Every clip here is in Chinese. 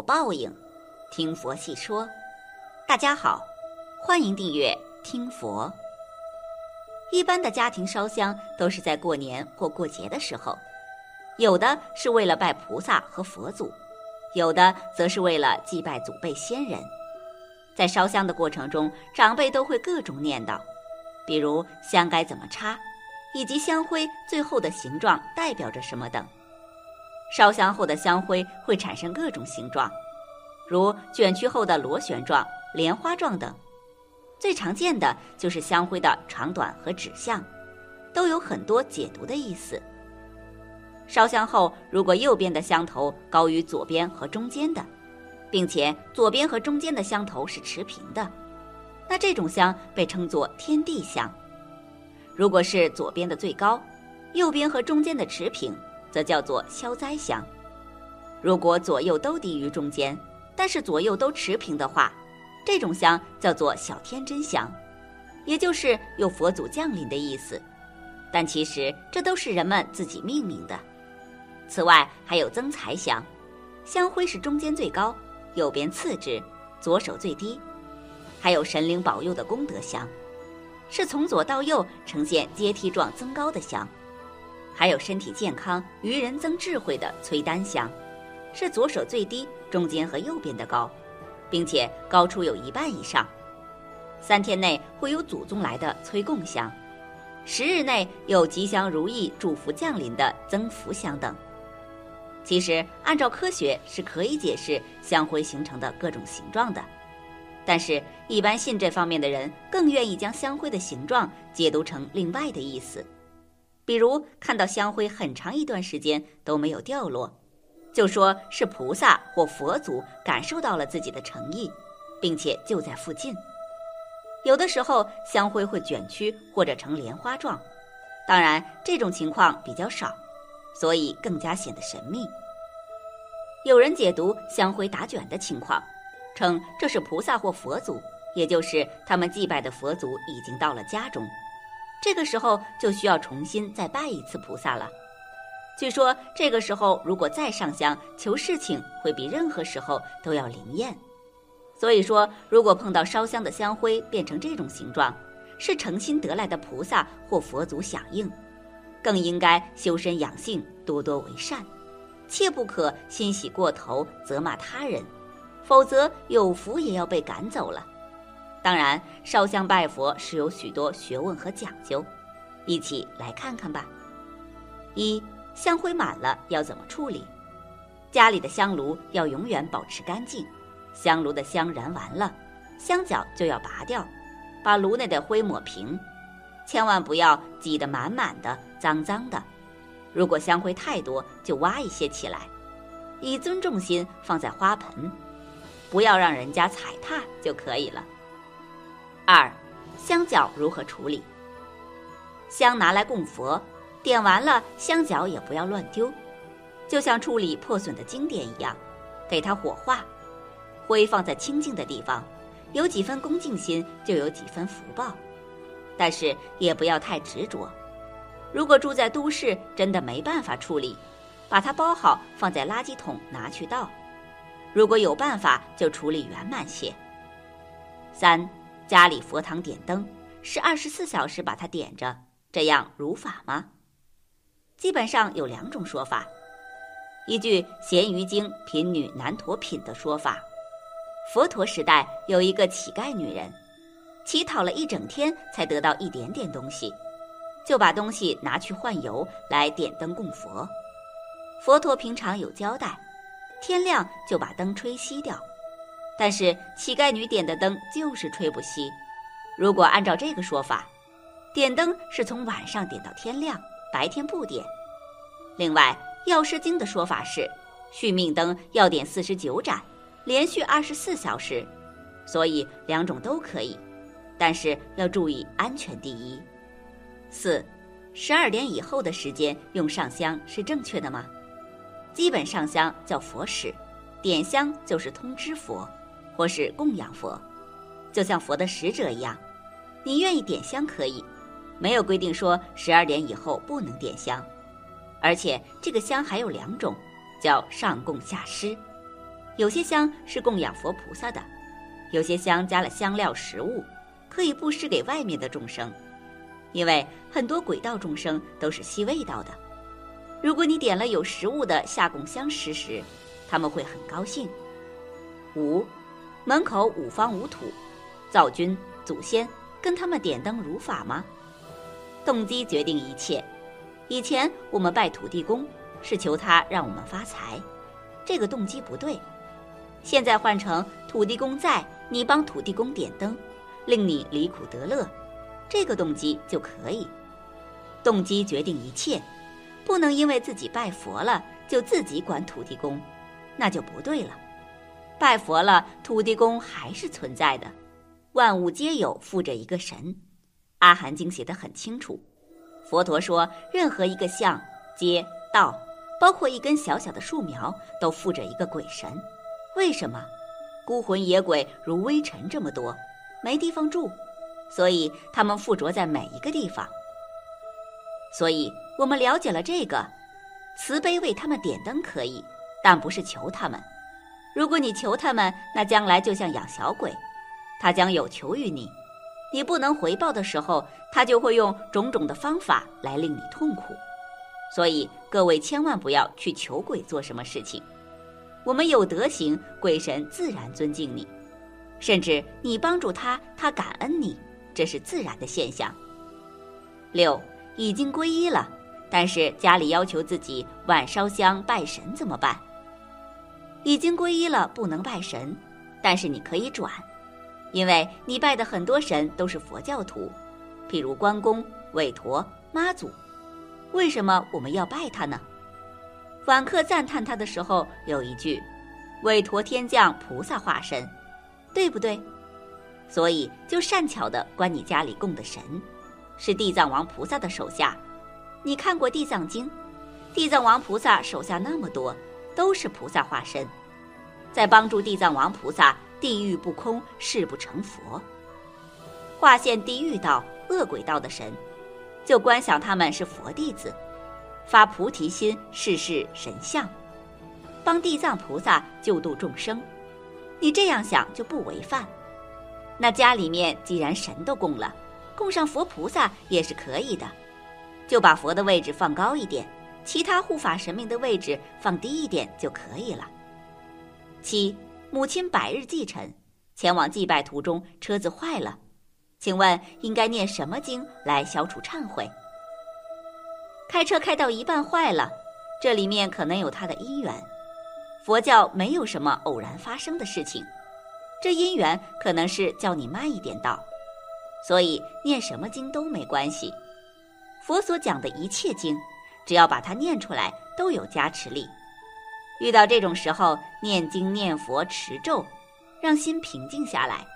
报应，听佛细说。大家好，欢迎订阅听佛。一般的家庭烧香都是在过年或过节的时候，有的是为了拜菩萨和佛祖，有的则是为了祭拜祖辈先人。在烧香的过程中，长辈都会各种念叨，比如香该怎么插，以及香灰最后的形状代表着什么等。烧香后的香灰会产生各种形状，如卷曲后的螺旋状、莲花状等。最常见的就是香灰的长短和指向，都有很多解读的意思。烧香后，如果右边的香头高于左边和中间的，并且左边和中间的香头是持平的，那这种香被称作天地香。如果是左边的最高，右边和中间的持平。则叫做消灾香。如果左右都低于中间，但是左右都持平的话，这种香叫做小天真香，也就是有佛祖降临的意思。但其实这都是人们自己命名的。此外还有增财香，香灰是中间最高，右边次之，左手最低。还有神灵保佑的功德香，是从左到右呈现阶梯状增高的香。还有身体健康、愚人增智慧的催丹香，是左手最低，中间和右边的高，并且高出有一半以上。三天内会有祖宗来的催供香，十日内有吉祥如意、祝福降临的增福香等。其实按照科学是可以解释香灰形成的各种形状的，但是一般信这方面的人更愿意将香灰的形状解读成另外的意思。比如看到香灰很长一段时间都没有掉落，就说是菩萨或佛祖感受到了自己的诚意，并且就在附近。有的时候香灰会卷曲或者成莲花状，当然这种情况比较少，所以更加显得神秘。有人解读香灰打卷的情况，称这是菩萨或佛祖，也就是他们祭拜的佛祖已经到了家中。这个时候就需要重新再拜一次菩萨了。据说这个时候如果再上香求事情，会比任何时候都要灵验。所以说，如果碰到烧香的香灰变成这种形状，是诚心得来的菩萨或佛祖响应，更应该修身养性，多多为善，切不可欣喜过头，责骂他人，否则有福也要被赶走了。当然，烧香拜佛是有许多学问和讲究，一起来看看吧。一香灰满了要怎么处理？家里的香炉要永远保持干净，香炉的香燃完了，香脚就要拔掉，把炉内的灰抹平，千万不要挤得满满的、脏脏的。如果香灰太多，就挖一些起来，以尊重心放在花盆，不要让人家踩踏就可以了。二，香脚如何处理？香拿来供佛，点完了，香脚也不要乱丢，就像处理破损的经典一样，给它火化，灰放在清净的地方，有几分恭敬心，就有几分福报。但是也不要太执着。如果住在都市，真的没办法处理，把它包好，放在垃圾桶拿去倒。如果有办法，就处理圆满些。三。家里佛堂点灯是二十四小时把它点着，这样如法吗？基本上有两种说法。依据《咸鱼经·贫女难陀品》的说法，佛陀时代有一个乞丐女人，乞讨了一整天才得到一点点东西，就把东西拿去换油来点灯供佛。佛陀平常有交代，天亮就把灯吹熄掉。但是乞丐女点的灯就是吹不熄。如果按照这个说法，点灯是从晚上点到天亮，白天不点。另外，《药师经》的说法是，续命灯要点四十九盏，连续二十四小时。所以两种都可以，但是要注意安全第一。四，十二点以后的时间用上香是正确的吗？基本上香叫佛使，点香就是通知佛。或是供养佛，就像佛的使者一样，你愿意点香可以，没有规定说十二点以后不能点香。而且这个香还有两种，叫上供下施，有些香是供养佛菩萨的，有些香加了香料食物，可以布施给外面的众生。因为很多鬼道众生都是吸味道的，如果你点了有食物的下供香施时，他们会很高兴。五，门口五方无土，灶君、祖先跟他们点灯如法吗？动机决定一切。以前我们拜土地公是求他让我们发财，这个动机不对。现在换成土地公在，你帮土地公点灯，令你离苦得乐，这个动机就可以。动机决定一切，不能因为自己拜佛了就自己管土地公，那就不对了。拜佛了，土地公还是存在的。万物皆有附着一个神，阿含经写得很清楚。佛陀说，任何一个像、街道，包括一根小小的树苗，都附着一个鬼神。为什么？孤魂野鬼如微尘这么多，没地方住，所以他们附着在每一个地方。所以我们了解了这个，慈悲为他们点灯可以，但不是求他们。如果你求他们，那将来就像养小鬼，他将有求于你，你不能回报的时候，他就会用种种的方法来令你痛苦。所以各位千万不要去求鬼做什么事情。我们有德行，鬼神自然尊敬你，甚至你帮助他，他感恩你，这是自然的现象。六已经皈依了，但是家里要求自己晚烧香拜神怎么办？已经皈依了，不能拜神，但是你可以转，因为你拜的很多神都是佛教徒，譬如关公、韦陀、妈祖，为什么我们要拜他呢？访客赞叹他的时候有一句：“韦陀天降菩萨化身”，对不对？所以就善巧的关你家里供的神，是地藏王菩萨的手下。你看过《地藏经》，地藏王菩萨手下那么多。都是菩萨化身，在帮助地藏王菩萨，地狱不空，誓不成佛。化现地狱道、恶鬼道的神，就观想他们是佛弟子，发菩提心，世事神像，帮地藏菩萨救度众生。你这样想就不违犯。那家里面既然神都供了，供上佛菩萨也是可以的，就把佛的位置放高一点。其他护法神明的位置放低一点就可以了。七，母亲百日祭辰，前往祭拜途中车子坏了，请问应该念什么经来消除忏悔？开车开到一半坏了，这里面可能有它的因缘。佛教没有什么偶然发生的事情，这因缘可能是叫你慢一点到，所以念什么经都没关系。佛所讲的一切经。只要把它念出来，都有加持力。遇到这种时候，念经、念佛、持咒，让心平静下来，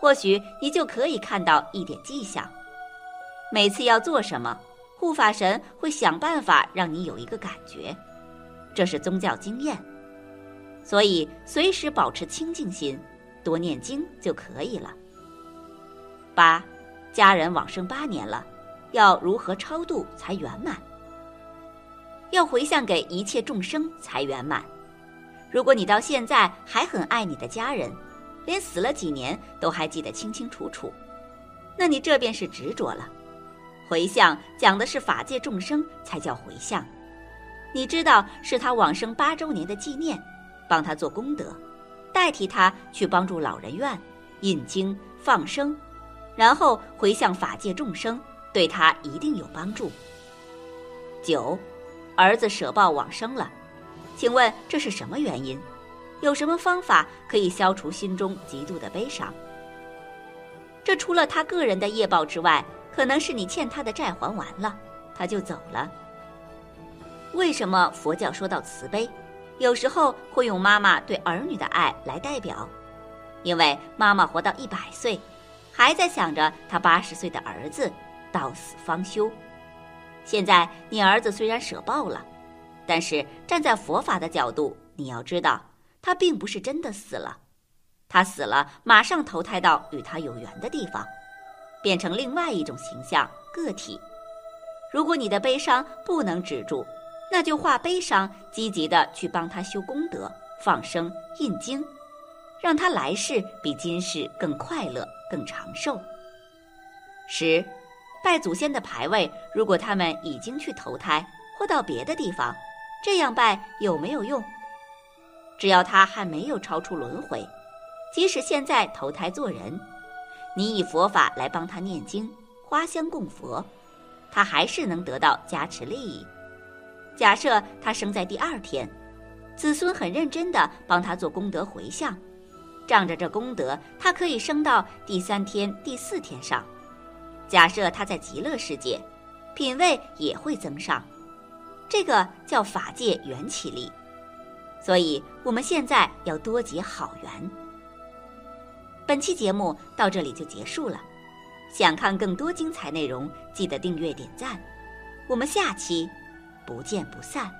或许你就可以看到一点迹象。每次要做什么，护法神会想办法让你有一个感觉，这是宗教经验。所以随时保持清净心，多念经就可以了。八，家人往生八年了，要如何超度才圆满？要回向给一切众生才圆满。如果你到现在还很爱你的家人，连死了几年都还记得清清楚楚，那你这便是执着了。回向讲的是法界众生才叫回向，你知道是他往生八周年的纪念，帮他做功德，代替他去帮助老人院、引经、放生，然后回向法界众生，对他一定有帮助。九。儿子舍报往生了，请问这是什么原因？有什么方法可以消除心中极度的悲伤？这除了他个人的业报之外，可能是你欠他的债还完了，他就走了。为什么佛教说到慈悲，有时候会用妈妈对儿女的爱来代表？因为妈妈活到一百岁，还在想着他八十岁的儿子，到死方休。现在你儿子虽然舍报了，但是站在佛法的角度，你要知道，他并不是真的死了，他死了马上投胎到与他有缘的地方，变成另外一种形象个体。如果你的悲伤不能止住，那就化悲伤，积极的去帮他修功德，放生、印经，让他来世比今世更快乐、更长寿。十，拜祖先的牌位，如果他们已经去投胎或到别的地方，这样拜有没有用？只要他还没有超出轮回，即使现在投胎做人，你以佛法来帮他念经、花香供佛，他还是能得到加持利益。假设他生在第二天，子孙很认真地帮他做功德回向，仗着这功德，他可以升到第三天、第四天上。假设他在极乐世界，品位也会增上，这个叫法界缘起力。所以，我们现在要多结好缘。本期节目到这里就结束了，想看更多精彩内容，记得订阅点赞。我们下期不见不散。